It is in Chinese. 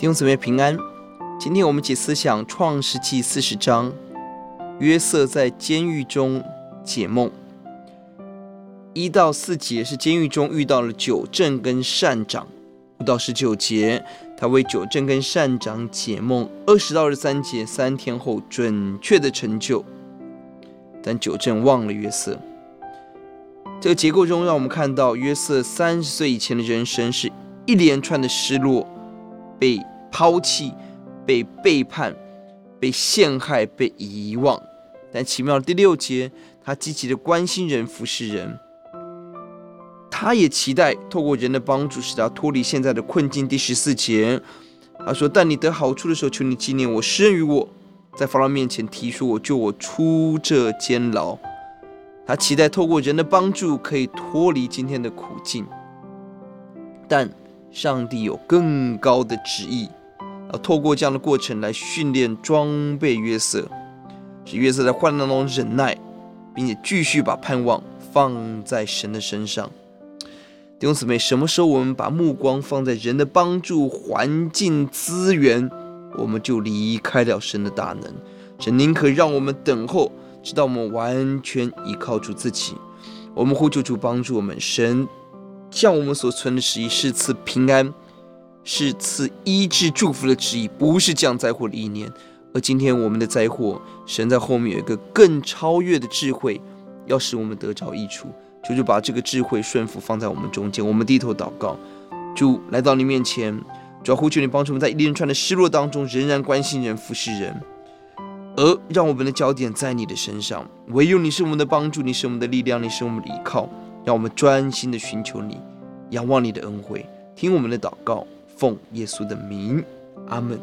弟兄姊妹平安，今天我们解思想创世记四十章，约瑟在监狱中解梦。一到四节是监狱中遇到了九正跟善长，五到十九节他为九正跟善长解梦，二十到二十三节三天后准确的成就，但九正忘了约瑟。这个结构中让我们看到约瑟三十岁以前的人生是一连串的失落，被抛弃、被背叛、被陷害、被遗忘，但奇妙的第六节，他积极的关心人、服侍人。他也期待透过人的帮助，使他脱离现在的困境。第十四节，他说：“但你得好处的时候，求你纪念我，施恩于我，在法老面前提说我，救我出这监牢。”他期待透过人的帮助，可以脱离今天的苦境。但上帝有更高的旨意。要透过这样的过程来训练装备约瑟，使约瑟在患难当中忍耐，并且继续把盼望放在神的身上。弟兄姊妹，什么时候我们把目光放在人的帮助、环境、资源，我们就离开了神的大能。神宁可让我们等候，直到我们完全依靠住自己。我们呼求主帮助我们，神向我们所存的旨意是赐平安。是赐医治祝福的旨意，不是降灾祸的意念。而今天我们的灾祸，神在后面有一个更超越的智慧，要使我们得着益处。求主把这个智慧顺服放在我们中间。我们低头祷告，主来到你面前，主要呼求你帮助我们，在一连串的失落当中，仍然关心人、服侍人，而让我们的焦点在你的身上。唯有你是我们的帮助，你是我们的力量，你是我们的依靠。让我们专心的寻求你，仰望你的恩惠，听我们的祷告。奉耶稣的名，阿门。